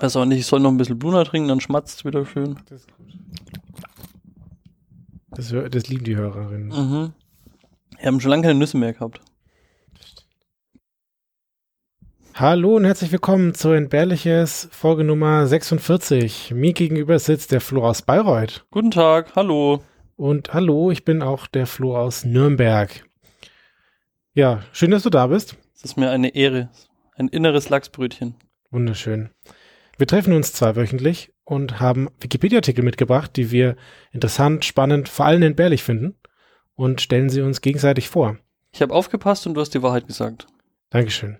Weiß auch nicht, ich soll noch ein bisschen Bluna trinken, dann schmatzt es wieder schön. Das ist gut. Das, das lieben die Hörerinnen. Mhm. Wir haben schon lange keine Nüsse mehr gehabt. Hallo und herzlich willkommen zu Entbehrliches Folge Nummer 46. Mir gegenüber sitzt der Flo aus Bayreuth. Guten Tag, hallo. Und hallo, ich bin auch der Flo aus Nürnberg. Ja, schön, dass du da bist. Es ist mir eine Ehre. Ein inneres Lachsbrötchen. Wunderschön. Wir treffen uns zweiwöchentlich und haben Wikipedia-Artikel mitgebracht, die wir interessant, spannend, vor allem entbehrlich finden und stellen sie uns gegenseitig vor. Ich habe aufgepasst und du hast die Wahrheit gesagt. Dankeschön.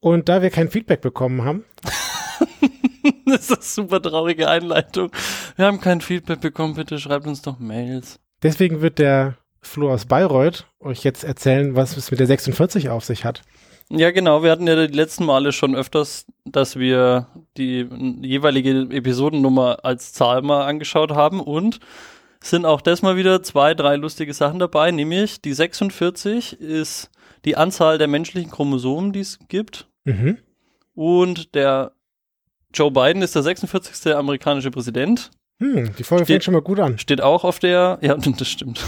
Und da wir kein Feedback bekommen haben, das ist eine super traurige Einleitung. Wir haben kein Feedback bekommen, bitte schreibt uns doch Mails. deswegen wird der Flo aus Bayreuth euch jetzt erzählen, was es mit der 46 auf sich hat. Ja, genau. Wir hatten ja die letzten Male schon öfters, dass wir die jeweilige Episodennummer als Zahl mal angeschaut haben und sind auch das mal wieder zwei, drei lustige Sachen dabei, nämlich die 46 ist die Anzahl der menschlichen Chromosomen, die es gibt Mhm. und der Joe Biden ist der 46. amerikanische Präsident. Hm, die Folge Steht- fängt schon mal gut an. Steht auch auf der, ja, das stimmt.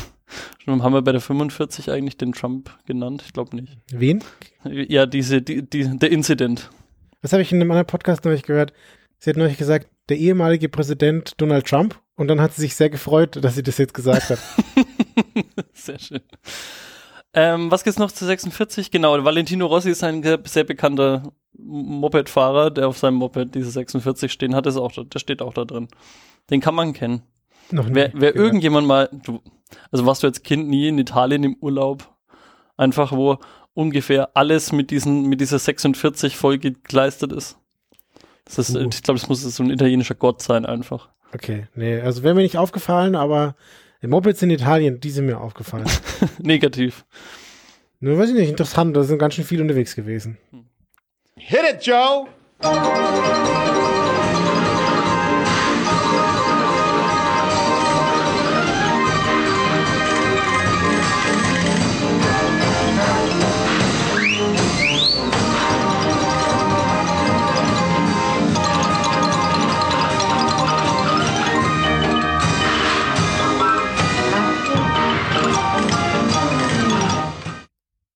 Schon haben wir bei der 45 eigentlich den Trump genannt? Ich glaube nicht. Wen? Ja, diese, die, die, der Incident. Das habe ich in einem anderen Podcast neulich gehört. Sie hat neulich gesagt, der ehemalige Präsident Donald Trump. Und dann hat sie sich sehr gefreut, dass sie das jetzt gesagt hat. Sehr schön. Ähm, was gibt's noch zu 46? Genau, Valentino Rossi ist ein sehr, bekannter Mopedfahrer, der auf seinem Moped diese 46 stehen hat. Ist auch, da- der steht auch da drin. Den kann man kennen. Noch nie Wer, wer gehört. irgendjemand mal, du, also warst du als Kind nie in Italien im Urlaub, einfach wo ungefähr alles mit diesen, mit dieser 46 voll gekleistert ist. Das ist, Uh. ich glaube, das muss so ein italienischer Gott sein einfach. Okay, nee, also wäre mir nicht aufgefallen, aber die Mopeds in Italien, die sind mir aufgefallen. Negativ. Nur weiß ich nicht, interessant, da sind ganz schön viele unterwegs gewesen. Hit it, Joe!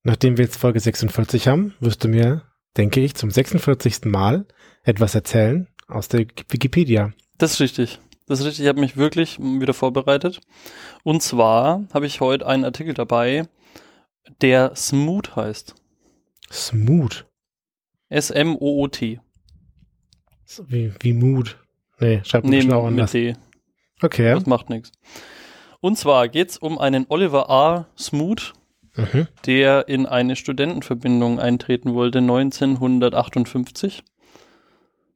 Nachdem wir jetzt Folge 46 haben, wirst du mir, denke ich, zum 46. Mal etwas erzählen aus der Wikipedia. Das ist richtig. Das ist richtig. Ich habe mich wirklich wieder vorbereitet. Und zwar habe ich heute einen Artikel dabei, der Smooth heißt. S-M-O-O-T. So Wie, wie Mood. Nee, schreibt Nee, bestimmt auch mit anders. T. Okay. Das macht nichts. Und zwar geht's um einen Oliver A. Smoot, Mhm. der in eine Studentenverbindung eintreten wollte, 1958.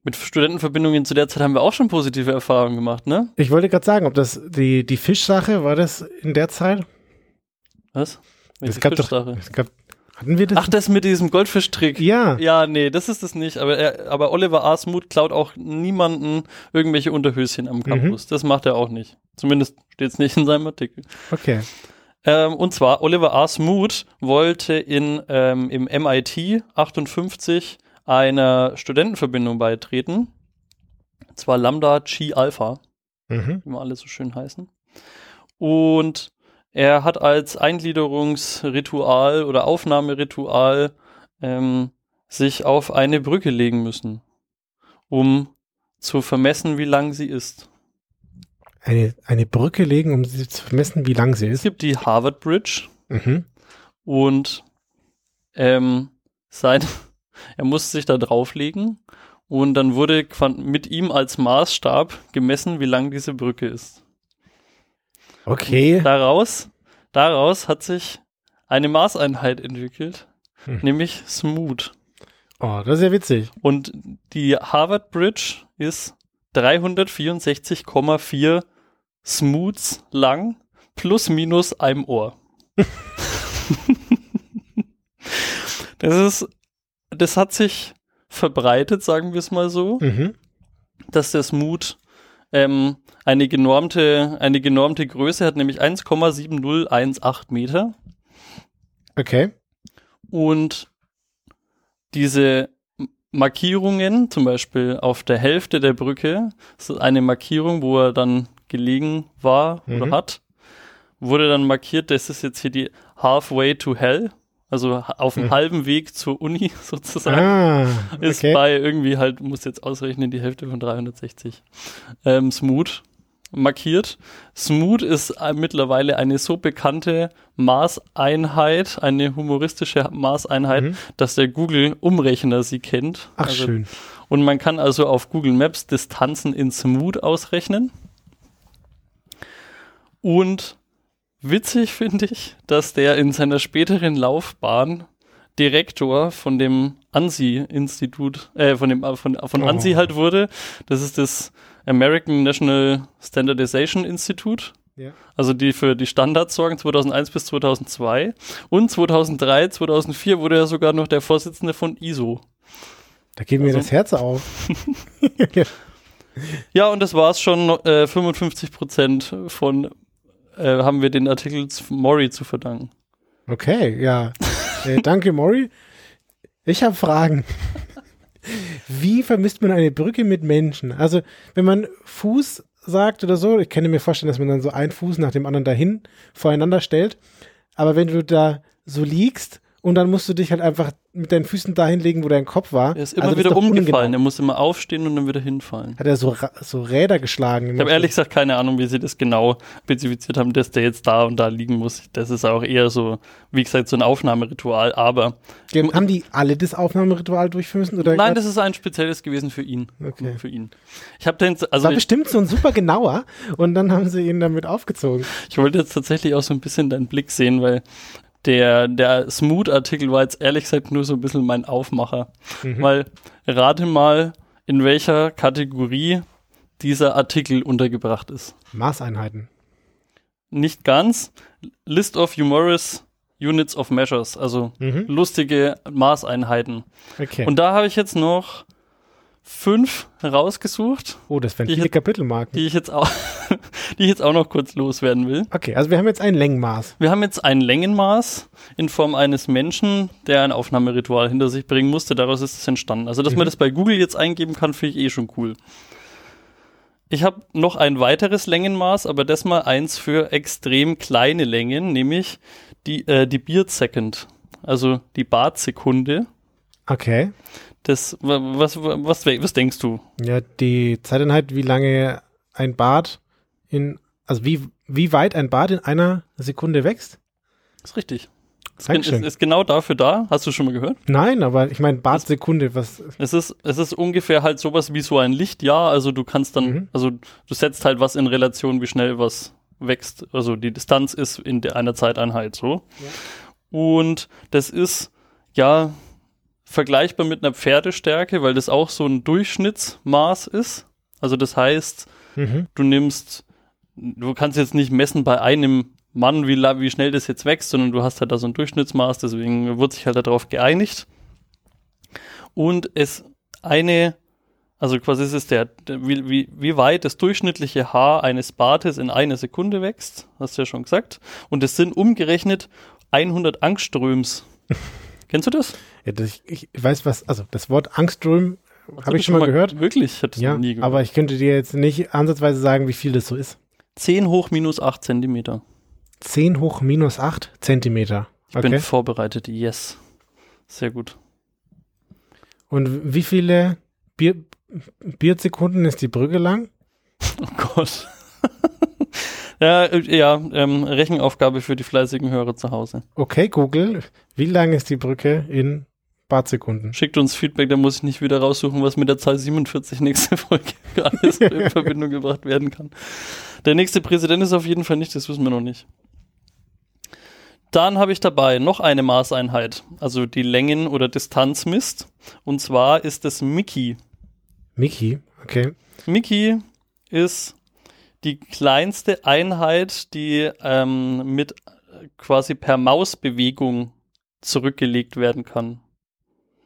Mit Studentenverbindungen zu der Zeit haben wir auch schon positive Erfahrungen gemacht, ne? Ich wollte gerade sagen, ob das die, die Fischsache, war das in der Zeit? Was? Welche es gab doch, Fischsache? es gab, hatten wir das? Ach, das mit diesem Goldfischtrick. ja. Ja, nee, das ist es nicht. Aber, er, aber Oliver A. Smoot klaut auch niemanden irgendwelche Unterhöschen am Campus. Das macht er auch nicht. Zumindest steht es nicht in seinem Artikel. Okay. Ähm, und zwar Oliver A. Smoot wollte in, ähm, im MIT 58 einer Studentenverbindung beitreten. Und zwar Lambda Chi Alpha, Mhm. wie wir alle so schön heißen. Und er hat als Eingliederungsritual oder Aufnahmeritual ähm, sich auf eine Brücke legen müssen, um zu vermessen, wie lang sie ist. Eine, eine Brücke legen, um sie zu messen, wie lang sie Es ist. gibt die Harvard Bridge, Mhm. und ähm, sein, er musste sich da drauflegen und dann wurde mit ihm als Maßstab gemessen, wie lang diese Brücke ist. Okay. Daraus, daraus hat sich eine Maßeinheit entwickelt, Hm. nämlich Smooth. Oh, das ist ja witzig. Und die Harvard Bridge ist 364,4 Smooths lang plus minus einem Ohr. das ist, das hat sich verbreitet, sagen wir es mal so, Mhm. dass der Smooth ähm, eine genormte, eine genormte Größe hat, nämlich 1,7018 Meter. Okay. Und diese Markierungen, zum Beispiel auf der Hälfte der Brücke, ist eine Markierung, wo er dann gelegen war oder Mhm. hat, wurde dann markiert, das ist jetzt hier die Halfway to Hell, also auf dem Mhm. halben Weg zur Uni sozusagen. Ah, Ist okay. bei irgendwie halt, muss jetzt ausrechnen, die Hälfte von 360. Ähm, Smooth markiert. Smooth ist äh, mittlerweile eine so bekannte Maßeinheit, eine humoristische Maßeinheit, Mhm. dass der Google-Umrechner sie kennt. Ach, Also- schön. Und man kann also auf Google Maps Distanzen in Smooth ausrechnen. Und witzig finde ich, dass der in seiner späteren Laufbahn Direktor von dem ANSI-Institut, äh, von dem, äh, von, von Oh. ANSI halt wurde. Das ist das American National Standardization Institute. Ja. Also die für die Standards sorgen 2001 bis 2002. Und 2003, 2004 wurde er sogar noch der Vorsitzende von ISO. Da geht mir Also- das Herz auf. Ja, und das war's schon. Äh, 55 Prozent von äh, haben wir den Artikel zu Mori zu verdanken. Okay, ja. Äh, danke, Mori. Ich habe Fragen. Wie vermisst man eine Brücke mit Menschen? Also, wenn man Fuß sagt oder so, ich kann mir vorstellen, dass man dann so einen Fuß nach dem anderen dahin voreinander stellt. Aber wenn du da so liegst und dann musst du dich halt einfach mit deinen Füßen dahin legen, wo dein Kopf war. Er ist immer Also wieder doch umgefallen. ungenau. Er muss immer aufstehen und dann wieder hinfallen. Hat er so, Ra- so Räder geschlagen? Ich habe ehrlich gesagt keine Ahnung, wie sie das genau spezifiziert haben, dass der jetzt da und da liegen muss. Das ist auch eher so, wie gesagt, so ein Aufnahmeritual. Aber Haben die alle das Aufnahmeritual durchführen müssen? Oder nein, das ist ein spezielles gewesen für ihn. Okay. Nur Für ihn. Ich habe den, also war bestimmt so ein super genauer und dann haben sie ihn damit aufgezogen. ich wollte jetzt tatsächlich auch so ein bisschen deinen Blick sehen, weil der, der Smooth-Artikel war jetzt ehrlich gesagt nur so ein bisschen mein Aufmacher. Mhm. Weil rate mal, in welcher Kategorie dieser Artikel untergebracht ist. Maßeinheiten. Nicht ganz. List of humorous units of measures, also Mhm. lustige Maßeinheiten. Okay. Und da habe ich jetzt noch fünf rausgesucht, oh, das wären die viele ich- Kapitelmarken. die ich jetzt auch, die ich jetzt auch noch kurz loswerden will. Okay, also wir haben jetzt ein Längenmaß. Wir haben jetzt ein Längenmaß in Form eines Menschen, der ein Aufnahmeritual hinter sich bringen musste. Daraus ist es entstanden. Also, dass man Mhm. das bei Google jetzt eingeben kann, finde ich eh schon cool. Ich habe noch ein weiteres Längenmaß, aber das mal eins für extrem kleine Längen, nämlich die, äh, die Beard Second, also die Bartsekunde. Okay. Das, wa- was, was, was denkst du? Ja, die Zeiteinheit, wie lange ein Bart in, also wie, wie weit ein Bart in einer Sekunde wächst? Ist richtig. Ist, Dankeschön. ist genau dafür da. Hast du schon mal gehört? Nein, aber ich meine Bartsekunde, was, Es ist, es ist ungefähr halt sowas wie so ein Lichtjahr. Also du kannst dann, Mhm. also du setzt halt was in Relation, wie schnell was wächst. Also die Distanz ist in einer Zeiteinheit so. Und das ist ja vergleichbar mit einer Pferdestärke, weil das auch so ein Durchschnittsmaß ist. Also das heißt, mhm. du nimmst, du kannst jetzt nicht messen bei einem Mann, wie, wie schnell das jetzt wächst, sondern du hast halt da so ein Durchschnittsmaß, deswegen wurde sich halt darauf geeinigt. Und es eine, also quasi es ist der, der wie, wie, wie weit das durchschnittliche Haar eines Bartes in einer Sekunde wächst, hast du ja schon gesagt. Und es sind umgerechnet 100 Angströms. Kennst du das? ja, das, ich, ich weiß was, also das Wort Angström Hast habe ich schon mal gehört. Wirklich? Das Ja, nie gehört. aber ich könnte dir jetzt nicht ansatzweise sagen, wie viel das so ist. 10 hoch minus 8 Zentimeter. 10 hoch minus 8 Zentimeter. Ich bin vorbereitet, yes. Sehr gut. Und wie viele Bier, Biersekunden ist die Brücke lang? Oh Gott. Ja, äh, ja ähm, Rechenaufgabe für die fleißigen Hörer zu Hause. Okay, Google, wie lang ist die Brücke in Bartsekunden? Schickt uns Feedback, da muss ich nicht wieder raussuchen, was mit der Zahl 47 nächste Folge alles in Verbindung gebracht werden kann. Der nächste Präsident ist auf jeden Fall nicht, das wissen wir noch nicht. Dann habe ich dabei noch eine Maßeinheit, also die Längen- oder Distanz misst. Und zwar ist es Mickey. Mickey, okay. Mickey ist die kleinste Einheit, die ähm, mit quasi per Mausbewegung zurückgelegt werden kann.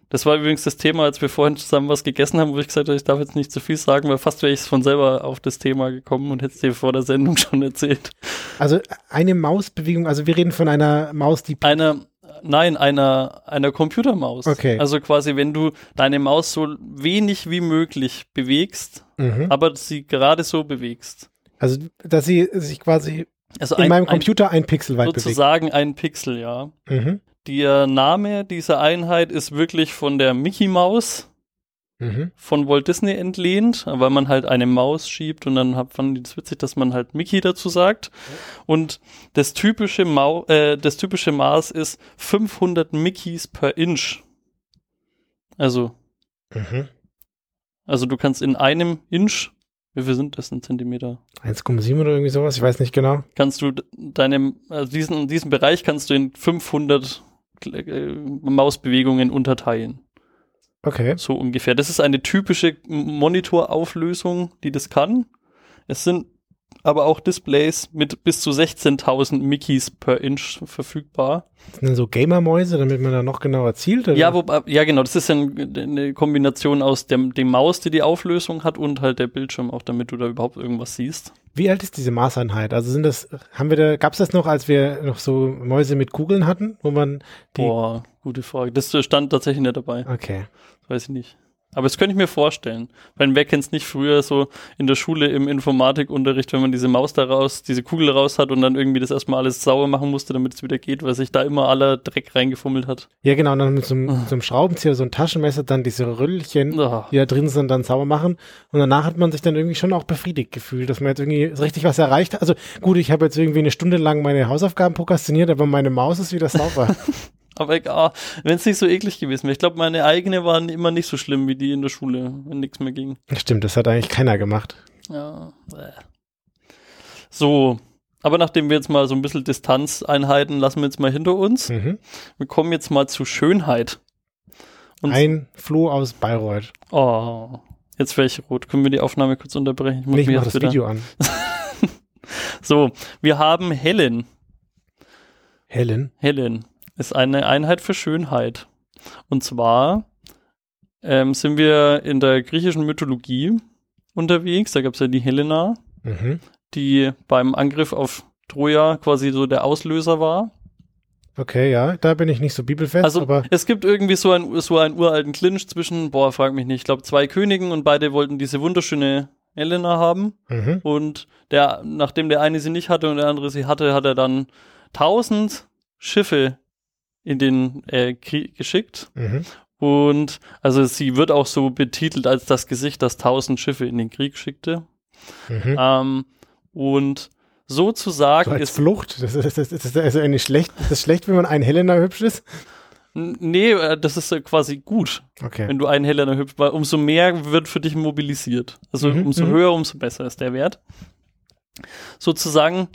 Das war übrigens das Thema, als wir vorhin zusammen was gegessen haben, wo ich gesagt habe, ich darf jetzt nicht zu viel sagen, weil fast wäre ich von selber auf das Thema gekommen und hätte es dir vor der Sendung schon erzählt. Also eine Mausbewegung, also wir reden von einer Maus, die Einer, nein, einer, einer Computermaus. Okay. Also quasi, wenn du deine Maus so wenig wie möglich bewegst, Mhm. aber sie gerade so bewegst. Also, dass sie sich quasi Also in ein, meinem ein, Computer ein Pixel weit bewegt. sozusagen ein Pixel, ja. Mhm. Der Name dieser Einheit ist wirklich von der Mickey Maus Mhm. von Walt Disney entlehnt, weil man halt eine Maus schiebt und dann hat fanden die das witzig, dass man halt Mickey dazu sagt. Und das typische Mau äh, das typische Maß ist 500 Mickeys per Inch. Also, Mhm. also du kannst in einem Inch, wie viel sind das in Zentimeter? 1,7 oder irgendwie sowas, ich weiß nicht genau. Kannst du deine, also diesen, diesen Bereich kannst du in 500 äh, Mausbewegungen unterteilen. Okay. So ungefähr. Das ist eine typische Monitorauflösung, die das kann. Es sind aber auch Displays mit bis zu 16.000 Mickeys per Inch verfügbar. Sind denn so Gamer-Mäuse, damit man da noch genauer zielt? Oder? Ja, wobei, ja genau, das ist ein, eine Kombination aus dem, dem Maus, die die Auflösung hat und halt der Bildschirm, auch damit du da überhaupt irgendwas siehst. Wie alt ist diese Maßeinheit? Also sind das, haben wir da, gab es das noch, als wir noch so Mäuse mit Kugeln hatten, wo man die. Boah, gute Frage. Das stand tatsächlich nicht dabei. Okay. Das weiß ich nicht. Aber das könnte ich mir vorstellen. Weil wer kennt es nicht früher so in der Schule im Informatikunterricht, wenn man diese Maus da raus, diese Kugel raus hat und dann irgendwie das erstmal alles sauber machen musste, damit es wieder geht, weil sich da immer aller Dreck reingefummelt hat. Ja, genau, und dann mit so einem, Ah. so einem Schraubenzieher, so ein Taschenmesser, dann diese Röllchen, Ah. die da drin sind, dann sauber machen. Und danach hat man sich dann irgendwie schon auch befriedigt gefühlt, dass man jetzt irgendwie so richtig was erreicht hat. Also gut, ich habe jetzt irgendwie eine Stunde lang meine Hausaufgaben prokrastiniert, aber meine Maus ist wieder sauber. Aber egal, wenn es nicht so eklig gewesen wäre. Ich glaube, meine eigene waren immer nicht so schlimm wie die in der Schule, wenn nichts mehr ging. Stimmt, das hat eigentlich keiner gemacht. Ja. So, aber nachdem wir jetzt mal so ein bisschen Distanzeinheiten lassen wir jetzt mal hinter uns. Mhm. Wir kommen jetzt mal zu Schönheit. Und Ein Floh aus Bayreuth. Oh, jetzt wäre ich rot. Können wir die Aufnahme kurz unterbrechen? Ich muss Nee, ich mach das wieder- Video an. So, wir haben Helen. Helen. Helen ist eine Einheit für Schönheit. Und zwar ähm, sind wir in der griechischen Mythologie unterwegs. Da gab es ja die Helena, Mhm. die beim Angriff auf Troja quasi so der Auslöser war. Okay, ja, da bin ich nicht so bibelfest, Also aber es gibt irgendwie so, ein, so einen uralten Clinch zwischen, boah, frag mich nicht, ich glaube zwei Königen und beide wollten diese wunderschöne Helena haben. mhm. Und der, nachdem der eine sie nicht hatte und der andere sie hatte, hat er dann tausend Schiffe in den äh, Krieg geschickt. Mhm. Und also sie wird auch so betitelt als das Gesicht, das tausend Schiffe in den Krieg schickte. Mhm. Ähm, und sozusagen So ist. Flucht. Das ist, das ist, das ist also eine schlecht, ist das schlecht, wenn man ein Helena hübsch ist? Nee, äh, das ist äh, quasi gut, Okay. wenn du einen Helena hübsch, weil umso mehr wird für dich mobilisiert. Also Mhm, umso mhm. höher, umso besser ist der Wert. Sozusagen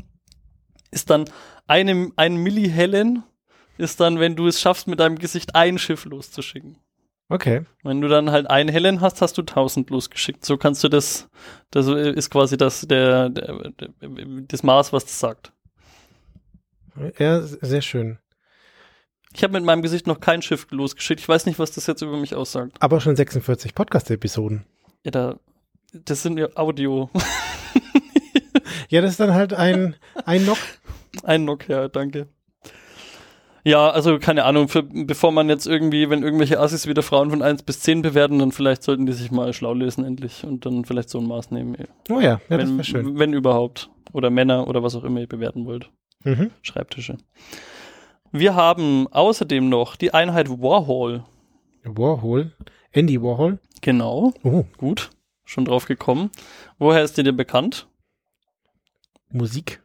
ist dann eine, ein Milli-Helen ist dann, wenn du es schaffst, mit deinem Gesicht ein Schiff loszuschicken. Okay. Wenn du dann halt einen Helen hast, hast du 1000 losgeschickt. So kannst du das, das ist quasi das, der, der, der, das Maß, was das sagt. Ja, sehr schön. Ich habe mit meinem Gesicht noch kein Schiff losgeschickt. Ich weiß nicht, was das jetzt über mich aussagt. Aber schon 46 Podcast-Episoden. Ja, da, das sind ja Audio. Ja, das ist dann halt ein, ein Nock. Ein Nokia, danke. Ja, also keine Ahnung, für, bevor man jetzt irgendwie, wenn irgendwelche Assis wieder Frauen von 1 bis 10 bewerten, dann vielleicht sollten die sich mal schlau lesen endlich und dann vielleicht so ein Maß nehmen. Oh ja, ja das wenn, war schön. wenn überhaupt. Oder Männer oder was auch immer ihr bewerten wollt. Mhm. Schreibtische. Wir haben außerdem noch die Einheit Warhol. Warhol. Andy Warhol. Genau, Oh, gut, schon drauf gekommen. Woher ist dir denn bekannt? Musik.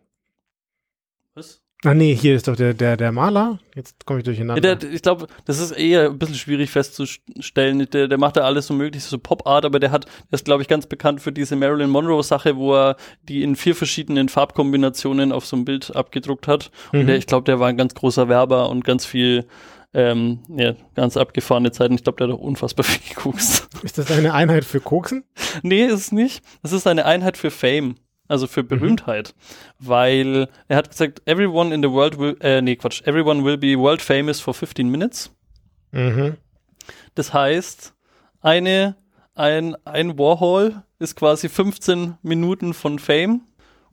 Ah nee, hier ist doch der, der, der Maler. Jetzt komme ich Ja, durcheinander. der, ich glaube, das ist eher ein bisschen schwierig festzustellen. Der, der macht da alles so möglich, so Pop-Art, aber der hat, der ist, glaube ich, ganz bekannt für diese Marilyn Monroe-Sache, wo er die in vier verschiedenen Farbkombinationen auf so ein Bild abgedruckt hat. Und Mhm. der, ich glaube, der war ein ganz großer Werber und ganz viel, ähm, ja, ganz abgefahrene Zeiten. Ich glaube, der hat auch unfassbar viel gekokst. Ist das eine Einheit für Koksen? Nee, ist es nicht. Das ist eine Einheit für Fame, also für Berühmtheit. Weil er hat gesagt, everyone in the world will, äh, nee, Quatsch, everyone will be world famous for 15 minutes. Mhm. Das heißt, eine, ein, ein Warhol ist quasi 15 Minuten von Fame.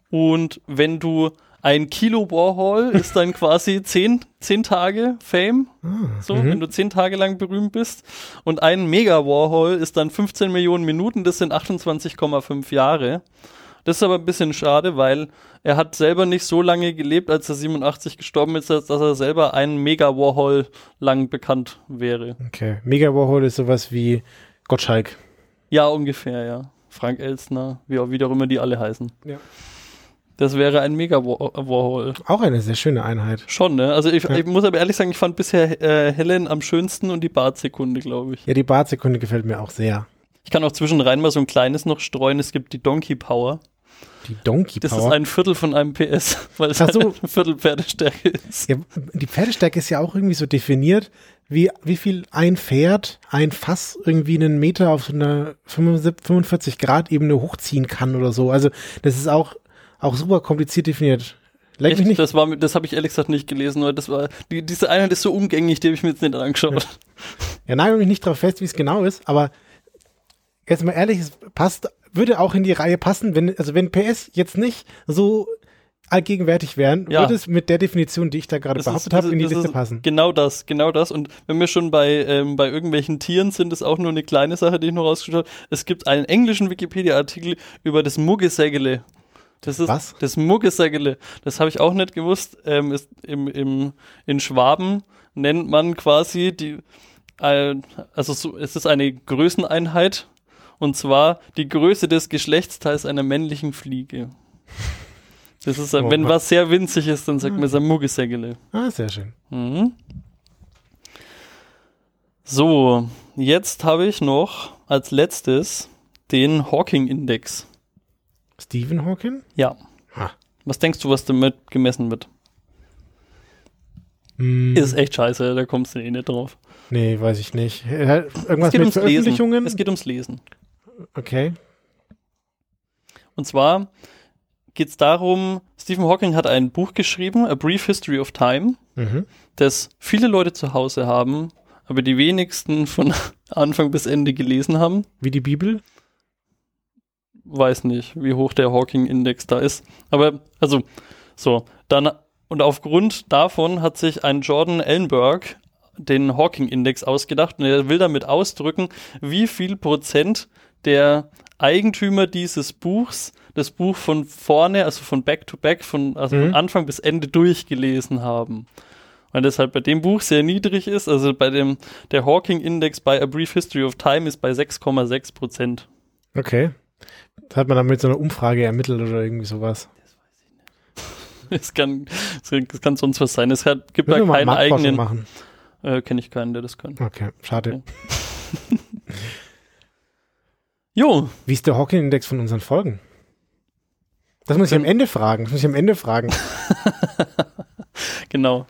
Und wenn du Ein Kilo Warhol ist dann quasi zehn, zehn Tage Fame. Ah, So, wenn du zehn Tage lang berühmt bist. Und ein Mega Warhol ist dann 15 Millionen Minuten, das sind 28,5 Jahre. Das ist aber ein bisschen schade, weil er hat selber nicht so lange gelebt, als er 87 gestorben ist, dass er selber ein Mega Warhol lang bekannt wäre. Okay. Mega Warhol ist sowas wie Gottschalk. Ja, ungefähr, ja. Frank Elstner, wie, auch- wie auch immer die alle heißen. Ja. Das wäre ein Mega War Warhol. Auch eine sehr schöne Einheit. Schon, ne? Also ich, Ja. ich muss aber ehrlich sagen, ich fand bisher äh, Helen am schönsten und die Bartsekunde, glaube ich. Ja, die Bartsekunde gefällt mir auch sehr. Ich kann auch zwischenrein mal so ein kleines noch streuen. Es gibt die Donkey Power. Die Donkey Das Power. ist ein Viertel von einem PS, weil es Ach halt so. ein Viertel Pferdestärke ist. ja, die Pferdestärke ist ja auch irgendwie so definiert, wie, wie viel ein Pferd, ein Fass irgendwie einen Meter auf so einer 75 45 Grad Ebene hochziehen kann oder so. Also das ist auch, auch super kompliziert definiert. Leck mich Echt? nicht. Das, war, das habe ich ehrlich gesagt nicht gelesen, weil das war, die, diese Einheit ist so umgänglich, die habe ich mir jetzt nicht angeschaut. Ja, nagel mich nicht drauf fest, wie es genau ist, aber jetzt mal ehrlich, es passt, würde auch in die Reihe passen, wenn, also wenn PS jetzt nicht so allgegenwärtig wären, Ja. würde es mit der Definition, die ich da gerade behauptet habe, in die ist- Liste ist passen. Genau das, genau das. Und wenn wir schon bei, ähm, bei irgendwelchen Tieren sind, ist auch nur eine kleine Sache, die ich noch rausgeschaut habe. Es gibt einen englischen Wikipedia-Artikel über das Muggesägele. Das ist Was? das Muggesägele. Das habe ich auch nicht gewusst. Ähm, ist im, im, in Schwaben nennt man quasi die, äh, also so, es ist eine Größeneinheit. Und zwar die Größe des Geschlechtsteils einer männlichen Fliege. Das ist, Oh wenn was sehr winzig ist, dann sagt man, es ist ein Muggesägele. Ah, sehr schön. Mhm. So, jetzt habe ich noch als letztes den Hawking-Index. Stephen Hawking? Ja. Ha. Was denkst du, was damit gemessen wird? Hm, Ist echt scheiße, da kommst du eh nicht drauf. nee, weiß ich nicht. Äh, Es Irgendwas geht mit ums Lesen. Veröffentlichungen? Es geht ums Lesen. Okay. Und zwar geht es darum, Stephen Hawking hat ein Buch geschrieben, A Brief History of Time, Mhm. das viele Leute zu Hause haben, aber die wenigsten von Anfang bis Ende gelesen haben. Wie die Bibel? weiß nicht, wie hoch der Hawking-Index da ist. Aber, also, so, dann, und aufgrund davon hat sich ein Jordan Ellenberg den Hawking-Index ausgedacht und er will damit ausdrücken, wie viel Prozent der Eigentümer dieses Buchs das Buch von vorne, also von Back to Back, von, also Mhm. von Anfang bis Ende durchgelesen haben. Weil das halt bei dem Buch sehr niedrig ist, also bei dem, der Hawking-Index bei A Brief History of Time ist bei 6,6 Prozent. Okay. Das hat man dann mit so einer Umfrage ermittelt oder irgendwie sowas. Es kann, es kann sonst was sein. Es hat, gibt Müssen da keinen eigenen. machen. Äh, Kenne ich keinen, der das kann. Okay, schade. Jo, Wie ist der Hawking-Index von unseren Folgen? Das muss ich am. Ende fragen. Das muss ich am Ende fragen. genau.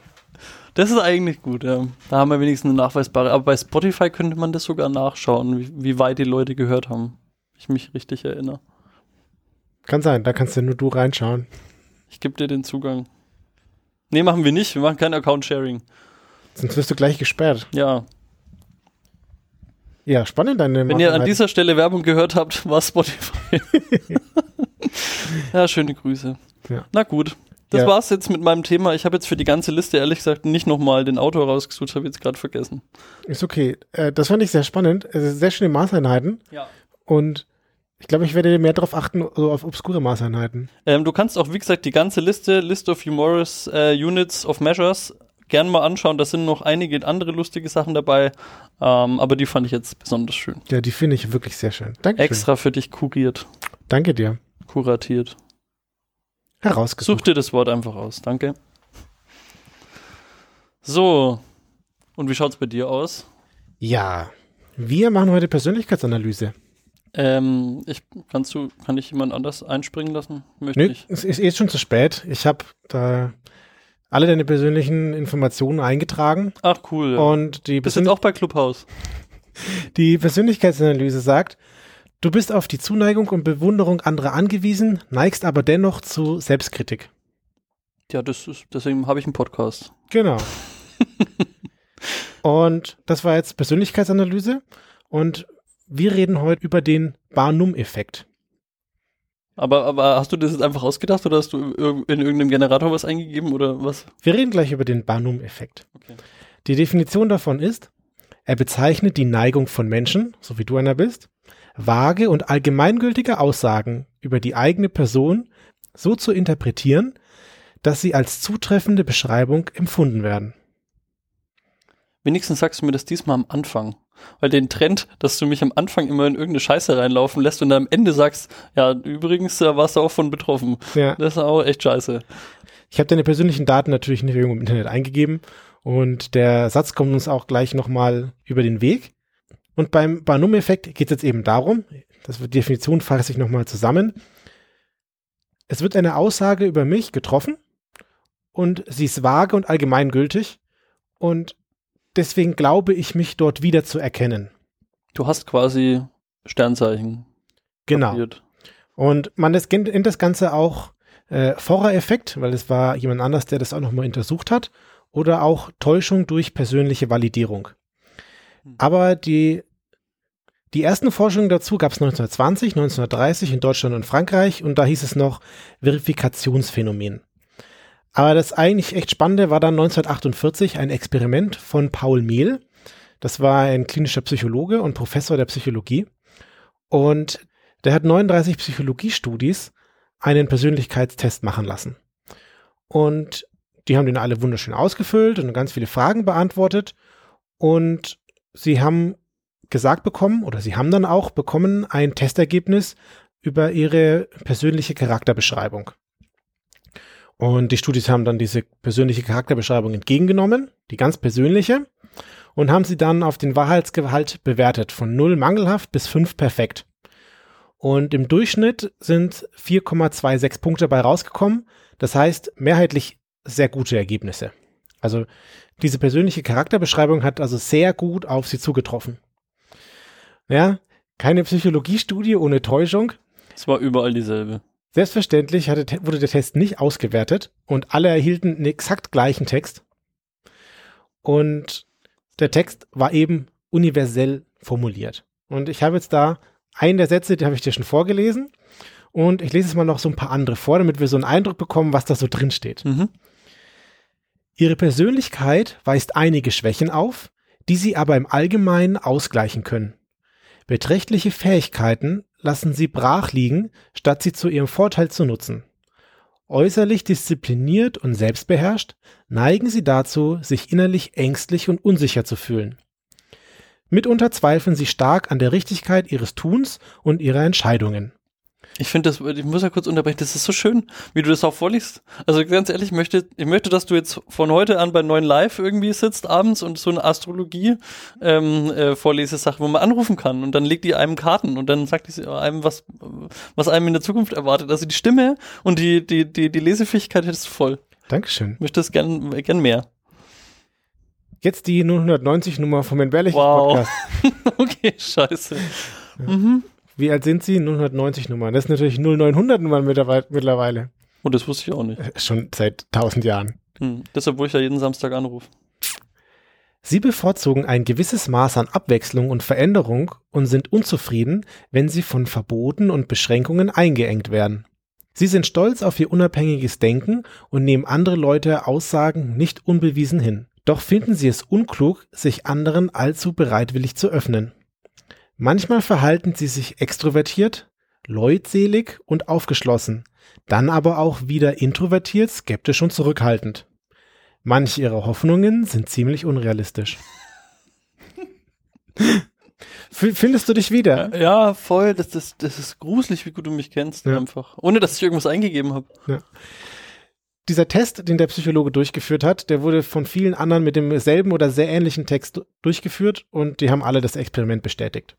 Das ist eigentlich gut, ja. Da haben wir wenigstens eine nachweisbare. Aber bei Spotify könnte man das sogar nachschauen, wie, wie weit die Leute gehört haben. Ich mich richtig erinnere. Kann sein, da kannst du nur du reinschauen. Ich gebe dir den Zugang. Nee, machen wir nicht. Wir machen kein Account-Sharing. Sonst wirst du gleich gesperrt. Ja. Ja, spannend deine Wenn ihr an dieser Stelle Werbung gehört habt, war Spotify. ja, schöne Grüße. Ja. Na gut. Das Ja. war's jetzt mit meinem Thema. Ich habe jetzt für die ganze Liste ehrlich gesagt nicht nochmal den Autor rausgesucht, habe jetzt gerade vergessen. Ist okay. Äh, das fand ich sehr spannend. Es sind sehr schöne Maßeinheiten. Ja. Und ich glaube, ich werde mehr darauf achten, so auf obskure Maßeinheiten. Ähm, du kannst auch, wie gesagt, die ganze Liste, List of Humorous äh, Units of Measures, gern mal anschauen. Da sind noch einige andere lustige Sachen dabei, ähm, aber die fand ich jetzt besonders schön. Ja, die finde ich wirklich sehr schön. Dankeschön. Extra für dich kuriert, Danke dir. kuratiert. Herausgesucht. Such dir das Wort einfach aus. Danke. So. Und wie schaut's bei dir aus? Ja. Wir machen heute Persönlichkeitsanalyse. Ähm, ich, kannst du, kann ich jemand anders einspringen lassen? Möchte Nö, ich. es ist jetzt schon zu spät. Ich habe da alle deine persönlichen Informationen eingetragen Ach, cool. Und die, Bist jetzt auch bei Clubhouse? die Persönlichkeitsanalyse sagt, du bist auf die Zuneigung und Bewunderung anderer angewiesen, neigst aber dennoch zu Selbstkritik. Ja, das ist, deswegen habe ich einen Podcast. Genau. und das war jetzt Persönlichkeitsanalyse und wir reden heute über den Barnum-Effekt. Aber, aber hast du das jetzt einfach ausgedacht oder hast du in irgendeinem Generator was eingegeben oder was? Wir reden gleich über den Barnum-Effekt. Okay. Die Definition davon ist, er bezeichnet die Neigung von Menschen, so wie du einer bist, vage und allgemeingültige Aussagen über die eigene Person so zu interpretieren, dass sie als zutreffende Beschreibung empfunden werden. Wenigstens sagst du mir das diesmal am Anfang. Weil den Trend, dass du mich am Anfang immer in irgendeine Scheiße reinlaufen lässt und dann am Ende sagst, ja, übrigens da warst du auch von betroffen. Ja. Das ist auch echt scheiße. Ich habe deine persönlichen Daten natürlich nicht irgendwo im Internet eingegeben und der Satz kommt uns auch gleich nochmal über den Weg. Und beim Barnum-Effekt geht es jetzt eben darum, das wird die Definition fasse ich nochmal zusammen. Es wird eine Aussage über mich getroffen und sie ist vage und allgemeingültig und deswegen glaube ich mich dort wieder zu erkennen. Du hast quasi Sternzeichen. Genau. kapiert. Und man nennt das Ganze auch äh, Forer-Effekt, weil es war jemand anders, der das auch nochmal untersucht hat, oder auch Täuschung durch persönliche Validierung. Aber die, die ersten Forschungen dazu gab es 1920, 1930 in Deutschland und Frankreich und da hieß es noch Verifikationsphänomen. Aber das eigentlich echt Spannende war dann 1948 ein Experiment von Paul Mehl. Das war ein klinischer Psychologe und Professor der Psychologie. Und der hat 39 Psychologiestudis einen Persönlichkeitstest machen lassen. Und die haben den alle wunderschön ausgefüllt und ganz viele Fragen beantwortet. Und sie haben gesagt bekommen, oder sie haben dann auch bekommen, ein Testergebnis über ihre persönliche Charakterbeschreibung. Und die Studis haben dann diese persönliche Charakterbeschreibung entgegengenommen, die ganz persönliche, und haben sie dann auf den Wahrheitsgehalt bewertet, von 0 mangelhaft bis 5 perfekt. Und im Durchschnitt sind 4,26 Punkte dabei rausgekommen. Das heißt, mehrheitlich sehr gute Ergebnisse. Also diese persönliche Charakterbeschreibung hat also sehr gut auf sie zugetroffen. Ja, keine Psychologiestudie ohne Täuschung. Es war überall dieselbe. Selbstverständlich hatte, wurde der Test nicht ausgewertet und alle erhielten einen exakt gleichen Text. Und der Text war eben universell formuliert. Und ich habe jetzt da einen der Sätze, die habe ich dir schon vorgelesen. Und ich lese jetzt mal noch so ein paar andere vor, damit wir so einen Eindruck bekommen, was da so drin steht. Mhm. Ihre Persönlichkeit weist einige Schwächen auf, die Sie aber im Allgemeinen ausgleichen können. Beträchtliche Fähigkeiten lassen Sie brach liegen, statt sie zu Ihrem Vorteil zu nutzen. Äußerlich diszipliniert und selbstbeherrscht neigen Sie dazu, sich innerlich ängstlich und unsicher zu fühlen. Mitunter zweifeln Sie stark an der Richtigkeit Ihres Tuns und Ihrer Entscheidungen. Ich finde das, ich muss ja kurz unterbrechen, das ist so schön, wie du das auch vorliest. Also ganz ehrlich, ich möchte, ich möchte, dass du jetzt von heute an bei neuen Live irgendwie sitzt abends und so eine Astrologie ähm, äh, Vorlesesache, wo man anrufen kann und dann legt die einem Karten und dann sagt die einem, was, was einem in der Zukunft erwartet. Also die Stimme und die, die, die, die Lesefähigkeit hättest du voll. Dankeschön. Ich möchte das gern, gern mehr. Jetzt die 090 Nummer vom Entbehrlichen Wow. Podcast. okay, scheiße. Mhm. Wie alt sind Sie? 090 Nummern. Das ist natürlich 0900 Nummern mittlerweile-. Und das wusste ich auch nicht. Äh, Schon seit 1000 Jahren. Hm. Deshalb, wo ich ja jeden Samstag anrufe. Sie bevorzugen ein gewisses Maß an Abwechslung und Veränderung und sind unzufrieden, wenn sie von Verboten und Beschränkungen eingeengt werden. Sie sind stolz auf ihr unabhängiges Denken und nehmen andere Leute Aussagen nicht unbewiesen hin. Doch finden sie es unklug, sich anderen allzu bereitwillig zu öffnen. Manchmal verhalten sie sich extrovertiert, leutselig und aufgeschlossen, dann aber auch wieder introvertiert, skeptisch und zurückhaltend. Manche ihrer Hoffnungen sind ziemlich unrealistisch. Findest du dich wieder? Ja, voll. Das, das, das ist gruselig, wie gut du mich kennst. Ja. Einfach. Ohne, dass ich irgendwas eingegeben habe. Dieser Test, den der Psychologe durchgeführt hat, der wurde von vielen anderen mit demselben oder sehr ähnlichen Text du- durchgeführt und die haben alle das Experiment bestätigt.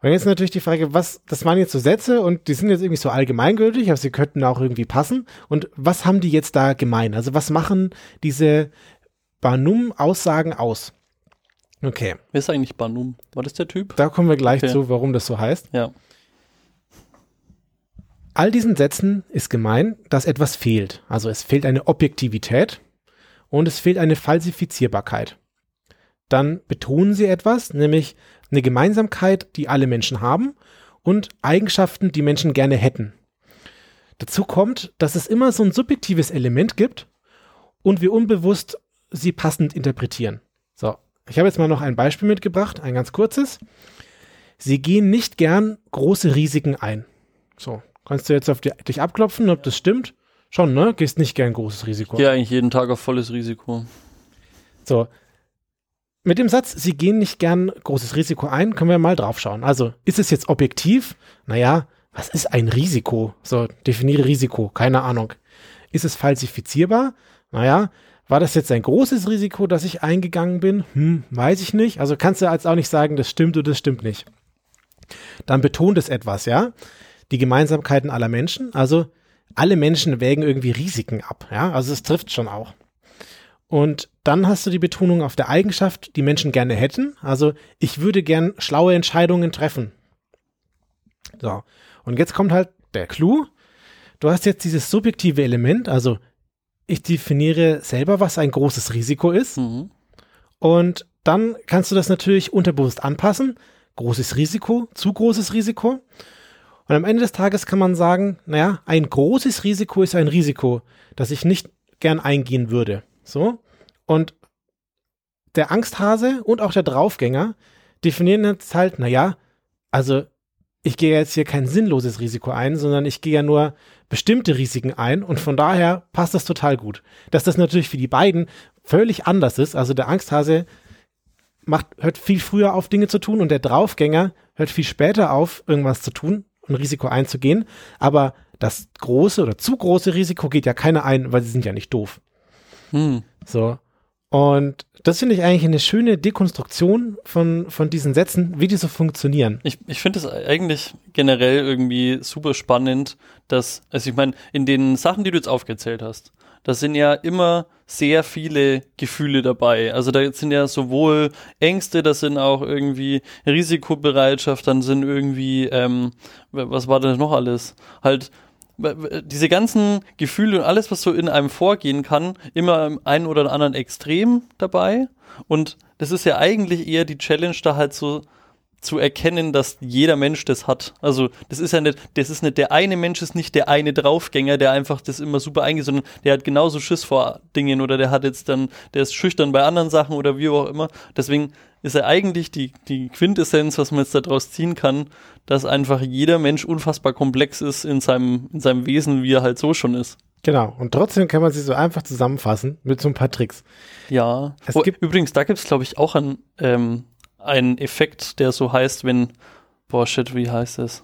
Und jetzt natürlich die Frage, was, das waren jetzt so Sätze und die sind jetzt irgendwie so allgemeingültig, aber sie könnten auch irgendwie passen. Und was haben die jetzt da gemein? Also was machen diese Barnum-Aussagen aus? Okay, Wer ist eigentlich Banum? War das der Typ? da kommen wir gleich Okay. zu, warum das so heißt. Ja. All diesen Sätzen ist gemein, dass etwas fehlt. Also es fehlt eine Objektivität und es fehlt eine Falsifizierbarkeit. Dann betonen sie etwas, nämlich eine Gemeinsamkeit, die alle Menschen haben und Eigenschaften, die Menschen gerne hätten. Dazu kommt, dass es immer so ein subjektives Element gibt und wir unbewusst sie passend interpretieren. So, ich habe jetzt mal noch ein Beispiel mitgebracht, ein ganz kurzes. Sie gehen nicht gern große Risiken ein. So, kannst du jetzt auf die, dich abklopfen, ob das stimmt? Schon, ne? Gehst nicht gern großes Risiko. Ich gehe eigentlich jeden Tag auf volles Risiko. So. Mit dem Satz, Sie gehen nicht gern großes Risiko ein, können wir mal drauf schauen. Also, ist es jetzt objektiv? Naja, was ist ein Risiko? So, definiere Risiko, keine Ahnung. Ist es falsifizierbar? Naja, war das jetzt ein großes Risiko, dass ich eingegangen bin? Hm, weiß ich nicht. Also kannst du jetzt auch nicht sagen, das stimmt oder das stimmt nicht. Dann betont es etwas, ja? Die Gemeinsamkeiten aller Menschen. Also alle Menschen wägen irgendwie Risiken ab, ja? Also es trifft schon auch. Und dann hast du die Betonung auf der Eigenschaft, die Menschen gerne hätten. Also ich würde gern schlaue Entscheidungen treffen. So. Und jetzt kommt halt der Clou. Du hast jetzt dieses subjektive Element, also ich definiere selber, was ein großes Risiko ist. Mhm. Und dann kannst du das natürlich unterbewusst anpassen. Großes Risiko, zu großes Risiko. Und am Ende des Tages kann man sagen, naja, ein großes Risiko ist ein Risiko, das ich nicht gern eingehen würde. So. Und der Angsthase und auch der Draufgänger definieren jetzt halt, naja, also ich gehe jetzt hier kein sinnloses Risiko ein, sondern ich gehe ja nur bestimmte Risiken ein und von daher passt das total gut. Dass das natürlich für die beiden völlig anders ist, also der Angsthase macht, hört viel früher auf, Dinge zu tun und der Draufgänger hört viel später auf, irgendwas zu tun und Risiko einzugehen, aber das große oder zu große Risiko geht ja keiner ein, weil sie sind ja nicht doof. Hm. So. Und das finde ich eigentlich eine schöne Dekonstruktion von, von diesen Sätzen, wie die so funktionieren. Ich, ich finde es eigentlich generell irgendwie super spannend, dass, also ich meine, in den Sachen, die du jetzt aufgezählt hast, da sind ja immer sehr viele Gefühle dabei. Also da sind ja sowohl Ängste, das sind auch irgendwie Risikobereitschaft, dann sind irgendwie, ähm, was war denn noch alles? Halt diese ganzen Gefühle und alles, was so in einem vorgehen kann, immer im einen oder anderen Extrem dabei. Und das ist ja eigentlich eher die Challenge, da halt so zu erkennen, dass jeder Mensch das hat. Also das ist ja nicht, das ist nicht der eine Mensch ist nicht der eine Draufgänger, der einfach das immer super eingeht, sondern der hat genauso Schiss vor Dingen oder der hat jetzt dann, der ist schüchtern bei anderen Sachen oder wie auch immer. Deswegen ist ja eigentlich die, die Quintessenz, was man jetzt daraus ziehen kann, dass einfach jeder Mensch unfassbar komplex ist in seinem, in seinem Wesen, wie er halt so schon ist. Genau. Und trotzdem kann man sie so einfach zusammenfassen mit so ein paar Tricks. Ja. Es oh, gibt- übrigens, da gibt es, glaube ich, auch einen, ähm, einen Effekt, der so heißt, wenn, boah, shit, wie heißt das?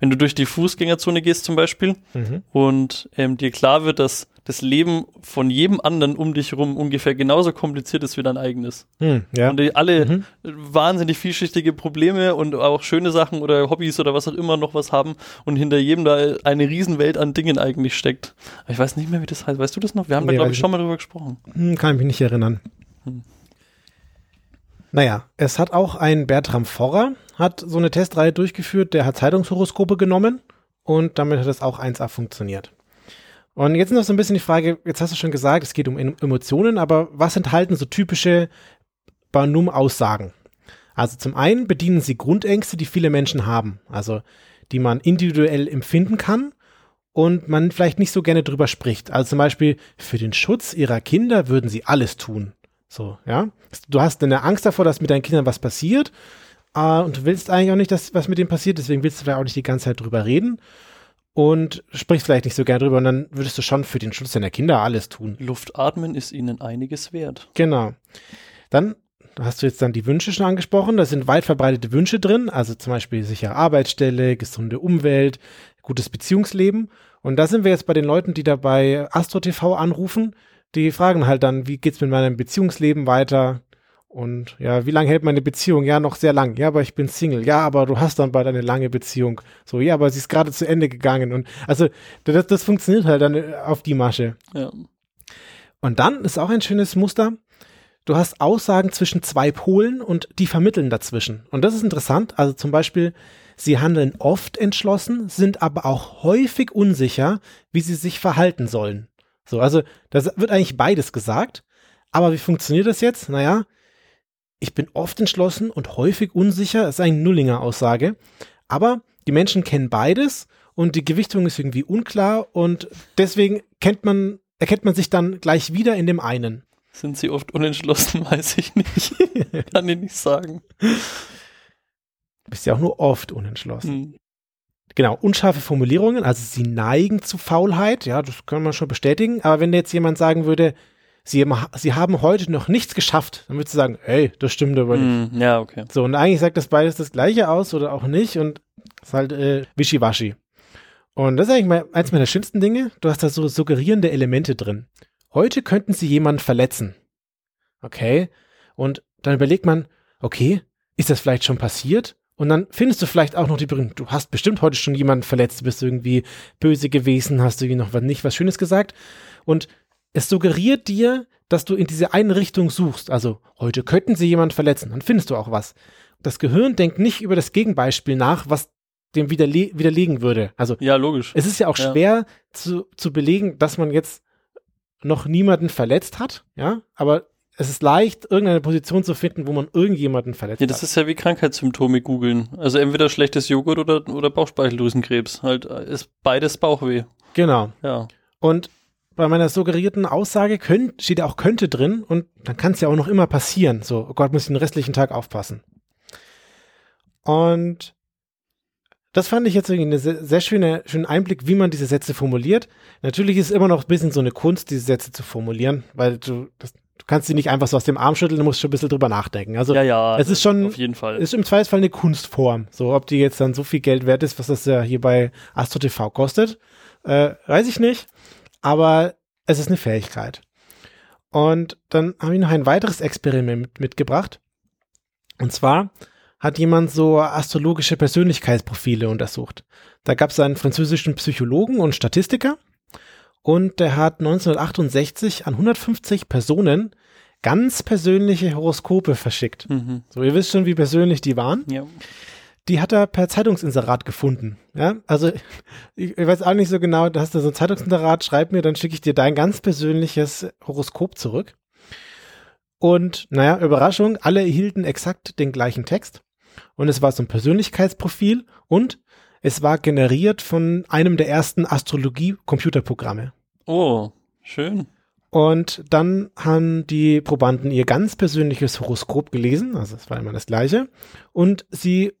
Wenn du durch die Fußgängerzone gehst zum Beispiel Mhm. und ähm, dir klar wird, dass das Leben von jedem anderen um dich herum ungefähr genauso kompliziert ist wie dein eigenes. Hm, ja. Und die alle Mhm. wahnsinnig vielschichtige Probleme und auch schöne Sachen oder Hobbys oder was auch immer noch was haben und hinter jedem da eine Riesenwelt an Dingen eigentlich steckt. Aber ich weiß nicht mehr, wie das heißt. Weißt du das noch? Wir haben da, Nee, glaube weiß ich, ich schon mal drüber gesprochen. Hm, kann ich mich nicht erinnern. Naja, es hat auch ein Bertram Forrer, hat so eine Testreihe durchgeführt, der hat Zeitungshoroskope genommen und damit hat es auch 1A funktioniert. Und jetzt noch so ein bisschen die Frage, jetzt hast du schon gesagt, es geht um Em- Emotionen, aber was enthalten so typische Barnum-Aussagen? Also zum einen bedienen sie Grundängste, die viele Menschen haben, also die man individuell empfinden kann und man vielleicht nicht so gerne drüber spricht. Also zum Beispiel, für den Schutz ihrer Kinder würden sie alles tun. So, ja. Du hast eine Angst davor, dass mit deinen Kindern was passiert äh, und du willst eigentlich auch nicht, dass was mit denen passiert, deswegen willst du vielleicht auch nicht die ganze Zeit drüber reden und sprichst vielleicht nicht so gerne drüber und dann würdest du schon für den Schutz deiner Kinder alles tun. Luft atmen ist ihnen einiges wert. Genau. Dann hast du jetzt dann die Wünsche schon angesprochen. Da sind weit verbreitete Wünsche drin, also zum Beispiel sichere Arbeitsstelle, gesunde Umwelt, gutes Beziehungsleben. Und da sind wir jetzt bei den Leuten, die da bei Astro TV anrufen. Die fragen halt dann, wie geht's mit meinem Beziehungsleben weiter? Und ja, wie lange hält meine Beziehung? Ja, noch sehr lang. Ja, aber ich bin Single. Ja, aber du hast dann bald eine lange Beziehung. So, ja, aber sie ist gerade zu Ende gegangen. Und also das, das funktioniert halt dann äh, auf die Masche. Ja. Und dann ist auch ein schönes Muster. Du hast Aussagen zwischen zwei Polen und die vermitteln dazwischen. Und das ist interessant. Also zum Beispiel, sie handeln oft entschlossen, sind aber auch häufig unsicher, wie sie sich verhalten sollen. So, also das wird eigentlich beides gesagt. Aber wie funktioniert das jetzt? Naja, ich bin oft entschlossen und häufig unsicher. Das ist eine Nullinger Aussage. Aber die Menschen kennen beides und die Gewichtung ist irgendwie unklar und deswegen kennt man, erkennt man sich dann gleich wieder in dem einen. Sind sie oft unentschlossen, weiß ich nicht. Kann ich nicht sagen. Du bist ja auch nur oft unentschlossen. Hm. Genau, unscharfe Formulierungen, also sie neigen zu Faulheit, ja, das kann man schon bestätigen, aber wenn jetzt jemand sagen würde, sie, haben- sie haben heute noch nichts geschafft, dann würdest du sagen, hey, das stimmt aber nicht. Hm, Ja, okay. So, und eigentlich sagt das beides das Gleiche aus oder auch nicht und ist halt äh, wischiwaschi. Und das ist eigentlich mal eins meiner schönsten Dinge. Du hast da so suggerierende Elemente drin. Heute könnten sie jemanden verletzen. Okay. Und dann überlegt man, okay, ist das vielleicht schon passiert? Und dann findest du vielleicht auch noch die Berühmten. Du hast bestimmt heute schon jemanden verletzt, du bist irgendwie böse gewesen, hast du irgendwie noch was, nicht was Schönes gesagt. Und es suggeriert dir, dass du in diese eine Richtung suchst. Also, heute könnten sie jemanden verletzen. Dann findest du auch was. Das Gehirn denkt nicht über das Gegenbeispiel nach, was dem widerle widerlegen würde. Also, Ja, logisch. es ist ja auch Ja. schwer zu, zu belegen, dass man jetzt noch niemanden verletzt hat, ja, aber es ist leicht, irgendeine Position zu finden, wo man irgendjemanden verletzt Ja, das hat. ist ja wie Krankheitssymptome googeln. Also entweder schlechtes Joghurt oder, oder Bauchspeicheldrüsenkrebs. Halt äh, ist beides Bauchweh. Genau. Ja. Und bei meiner suggerierten Aussage könnt, steht ja auch könnte drin und dann kann es ja auch noch immer passieren. So, oh Gott, muss ich den restlichen Tag aufpassen. Und das fand ich jetzt irgendwie einen sehr, sehr schöne, schönen Einblick, wie man diese Sätze formuliert. Natürlich ist es immer noch ein bisschen so eine Kunst, diese Sätze zu formulieren, weil du, das, du kannst sie nicht einfach so aus dem Arm schütteln, du musst schon ein bisschen drüber nachdenken. Also Ja, ja. es ist schon, Auf jeden Fall. ist im Zweifelsfall eine Kunstform. So, ob die jetzt dann so viel Geld wert ist, was das ja hier bei Astro TV kostet, äh, weiß ich nicht. Aber es ist eine Fähigkeit. Und dann habe ich noch ein weiteres Experiment mitgebracht. Und zwar hat jemand so astrologische Persönlichkeitsprofile untersucht. Da gab es einen französischen Psychologen und Statistiker und der hat 1968 an 150 Personen ganz persönliche Horoskope verschickt. mhm. So, ihr wisst schon, wie persönlich die waren. Ja. Die hat er per Zeitungsinserat gefunden. Ja, also ich, ich weiß auch nicht so genau, da hast du so ein Zeitungsinserat, schreib mir, dann schicke ich dir dein ganz persönliches Horoskop zurück. Und naja, Überraschung, alle erhielten exakt den gleichen Text. Und es war so ein Persönlichkeitsprofil und es war generiert von einem der ersten Astrologie-Computerprogramme. Oh, schön. Und dann haben die Probanden ihr ganz persönliches Horoskop gelesen, also es war immer das gleiche, und sie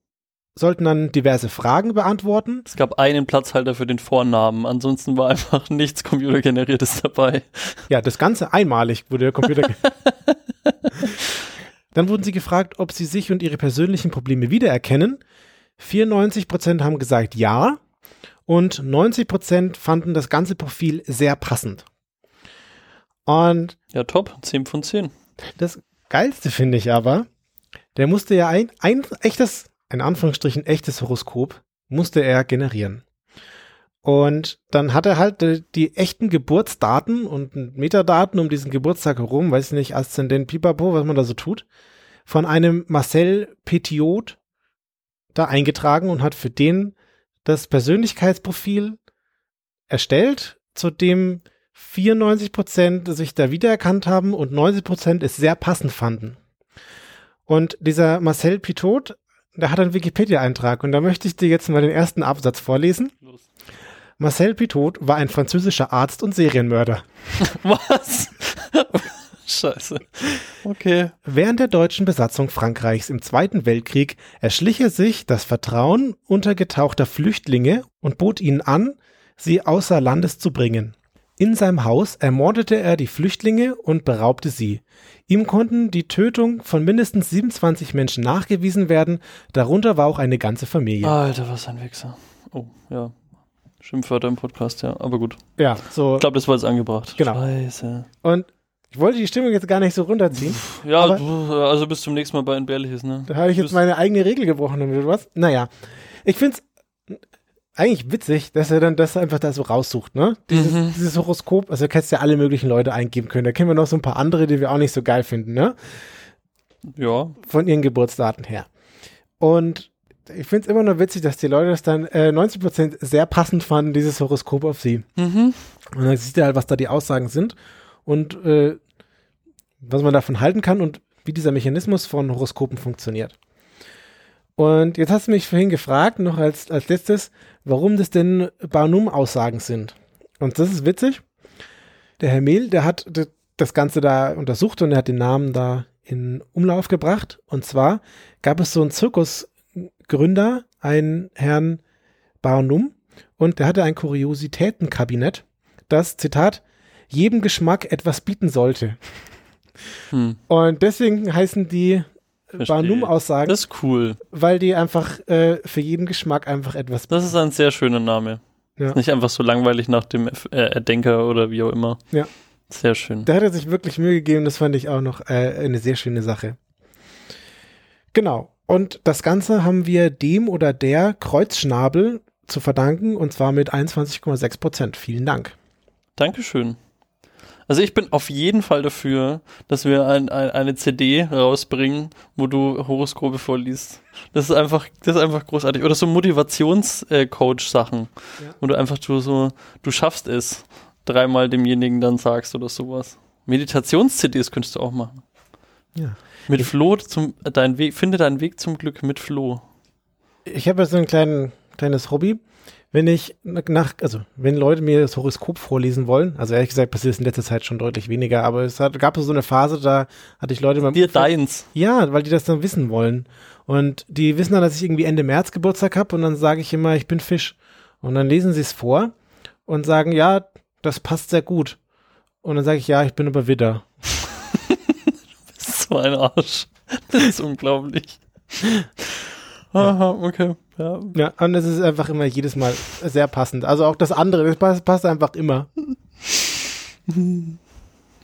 sollten dann diverse Fragen beantworten. Es gab einen Platzhalter für den Vornamen. Ansonsten war einfach nichts Computergeneriertes dabei. Ja, das Ganze einmalig wurde der Computer. dann wurden sie gefragt, ob sie sich und ihre persönlichen Probleme wiedererkennen. 94% haben gesagt ja und 90% fanden das ganze Profil sehr passend. Und Ja, top. 10 von 10. Das Geilste finde ich aber, der musste ja ein, ein echtes, in Anführungsstrichen echtes Horoskop, musste er generieren. Und dann hat er halt äh, die echten Geburtsdaten und Metadaten um diesen Geburtstag herum, weiß nicht, Aszendent, Pipapo, was man da so tut, von einem Marcel Petiot da eingetragen und hat für den das Persönlichkeitsprofil erstellt, zu dem 94 Prozent sich da wiedererkannt haben und 90 Prozent es sehr passend fanden. Und dieser Marcel Pitot, der hat einen Wikipedia-Eintrag und da möchte ich dir jetzt mal den ersten Absatz vorlesen. Los. Marcel Pitot war ein französischer Arzt und Serienmörder. Was? Scheiße. Okay. Während der deutschen Besatzung Frankreichs im Zweiten Weltkrieg erschlich er sich das Vertrauen untergetauchter Flüchtlinge und bot ihnen an, sie außer Landes zu bringen. In seinem Haus ermordete er die Flüchtlinge und beraubte sie. Ihm konnten die Tötung von mindestens 27 Menschen nachgewiesen werden, darunter war auch eine ganze Familie. Alter, was ein Wichser. Oh, ja. Schimpfwörter im Podcast, ja. Aber gut. Ja, so. Ich glaube, das war jetzt angebracht. Genau. Scheiße. Und ich wollte die Stimmung jetzt gar nicht so runterziehen. Ja, also bis zum nächsten Mal bei Entbehrliches, ne? Da habe ich jetzt meine eigene Regel gebrochen oder was? Naja, ich finde es eigentlich witzig, dass er dann das einfach da so raussucht, ne? Dieses, Mhm. dieses Horoskop, also du kannst ja alle möglichen Leute eingeben können. Da kennen wir noch so ein paar andere, die wir auch nicht so geil finden, ne? Ja. Von ihren Geburtsdaten her. Und ich finde es immer noch witzig, dass die Leute das dann äh, 90% sehr passend fanden, dieses Horoskop auf sie. Mhm. Und dann siehst du halt, was da die Aussagen sind und äh, was man davon halten kann und wie dieser Mechanismus von Horoskopen funktioniert. Und jetzt hast du mich vorhin gefragt, noch als, als letztes, warum das denn Barnum-Aussagen sind. Und das ist witzig. Der Herr Mehl, der hat das Ganze da untersucht und er hat den Namen da in Umlauf gebracht. Und zwar gab es so einen Zirkusgründer, einen Herrn Barnum, und der hatte ein Kuriositätenkabinett, das, Zitat, jedem Geschmack etwas bieten sollte. Hm, Und deswegen heißen die verstehe. Barnum-Aussagen, Das ist cool. weil die einfach äh, für jeden Geschmack einfach etwas Das ist ein sehr schöner Name. Ja. Ist Nicht einfach so langweilig nach dem F- äh, Erdenker oder wie auch immer. Ja. Sehr schön. Da hat er sich wirklich Mühe gegeben, das fand ich auch noch äh, eine sehr schöne Sache. Genau. Und das Ganze haben wir dem oder der Kreuzschnabel zu verdanken und zwar mit 21,6 Prozent. Vielen Dank. Dankeschön. Also ich bin auf jeden Fall dafür, dass wir ein, ein, eine CD rausbringen, wo du Horoskope vorliest. Das ist einfach, das ist einfach großartig. Oder so Motivationscoach-Sachen, Ja. wo du einfach du so, du schaffst es, dreimal demjenigen dann sagst oder sowas. Meditations-CDs könntest du auch machen. Ja. Mit Flo zum dein Weg, finde deinen Weg zum Glück mit Flo. Ich habe so ein kleinen, kleines Hobby. Wenn ich nach, also wenn Leute mir das Horoskop vorlesen wollen, also ehrlich gesagt passiert es in letzter Zeit schon deutlich weniger, aber es hat, gab so eine Phase, da hatte ich Leute beim Dir deins. Ja, weil die das dann wissen wollen. Und die wissen dann, dass ich irgendwie Ende März Geburtstag habe und dann sage ich immer, ich bin Fisch. Und dann lesen sie es vor und sagen, ja, das passt sehr gut. Und dann sage ich, ja, ich bin aber Widder. So ein Arsch. Das ist unglaublich. Aha, okay. Ja. Ja, und es ist einfach immer jedes Mal sehr passend. Also auch das andere, das passt, passt einfach immer.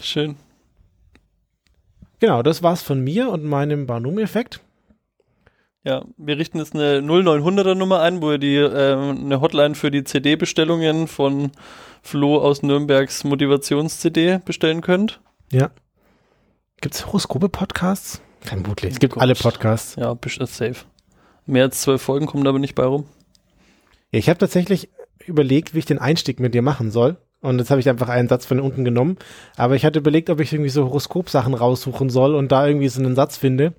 Schön. Genau, das war's von mir und meinem Barnum-Effekt. Ja, wir richten jetzt eine 0900er Nummer ein, wo ihr die, ähm, eine Hotline für die CD-Bestellungen von Flo aus Nürnbergs Motivations-CD bestellen könnt. Ja. Gibt's Horoskope-Podcasts? Vermutlich. Es gibt Gott. alle Podcasts. Ja, äh, safe. Mehr als zwölf Folgen kommen aber nicht bei rum. Ja, ich habe tatsächlich überlegt, wie ich den Einstieg mit dir machen soll. Und jetzt habe ich einfach einen Satz von unten genommen. Aber ich hatte überlegt, ob ich irgendwie so Horoskopsachen raussuchen soll und da irgendwie so einen Satz finde.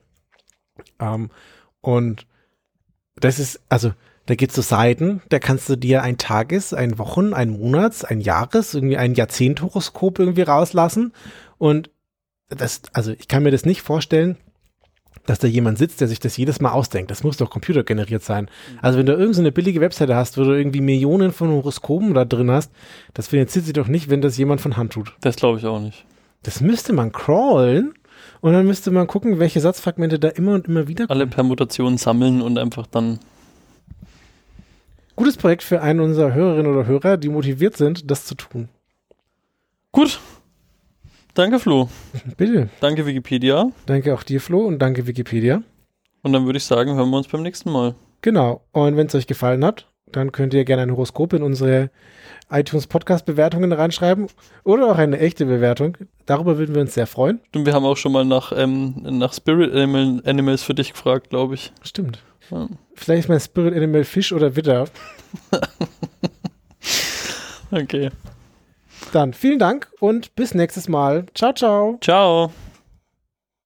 Ähm, und das ist, also, da gibt's so Seiten, da kannst du dir ein Tages-, ein Wochen-, ein Monats-, ein Jahres-, irgendwie ein Jahrzehnt-Horoskop irgendwie rauslassen. Und das, also ich kann mir das nicht vorstellen, dass da jemand sitzt, der sich das jedes Mal ausdenkt. Das muss doch computergeneriert sein. Also wenn du irgendeine so eine billige Webseite hast, wo du irgendwie Millionen von Horoskopen da drin hast, das finanziert sich doch nicht, wenn das jemand von Hand tut. Das glaube ich auch nicht. Das müsste man crawlen und dann müsste man gucken, welche Satzfragmente da immer und immer wieder Alle Permutationen sammeln und einfach dann. Gutes Projekt für einen unserer Hörerinnen oder Hörer, die motiviert sind, das zu tun. Gut. Danke, Flo. Bitte. Danke, Wikipedia. Danke auch dir, Flo, und danke Wikipedia. Und dann würde ich sagen, hören wir uns beim nächsten Mal. Genau. Und wenn es euch gefallen hat, dann könnt ihr gerne ein Horoskop in unsere iTunes Podcast Bewertungen reinschreiben oder auch eine echte Bewertung. Darüber würden wir uns sehr freuen. Und wir haben auch schon mal nach, ähm, nach Spirit Animal, Animals für dich gefragt, glaube ich. Stimmt. Ja. Vielleicht ist mein Spirit Animal Fisch oder Witter. Okay. Dann vielen Dank und bis nächstes Mal. Ciao, ciao. Ciao.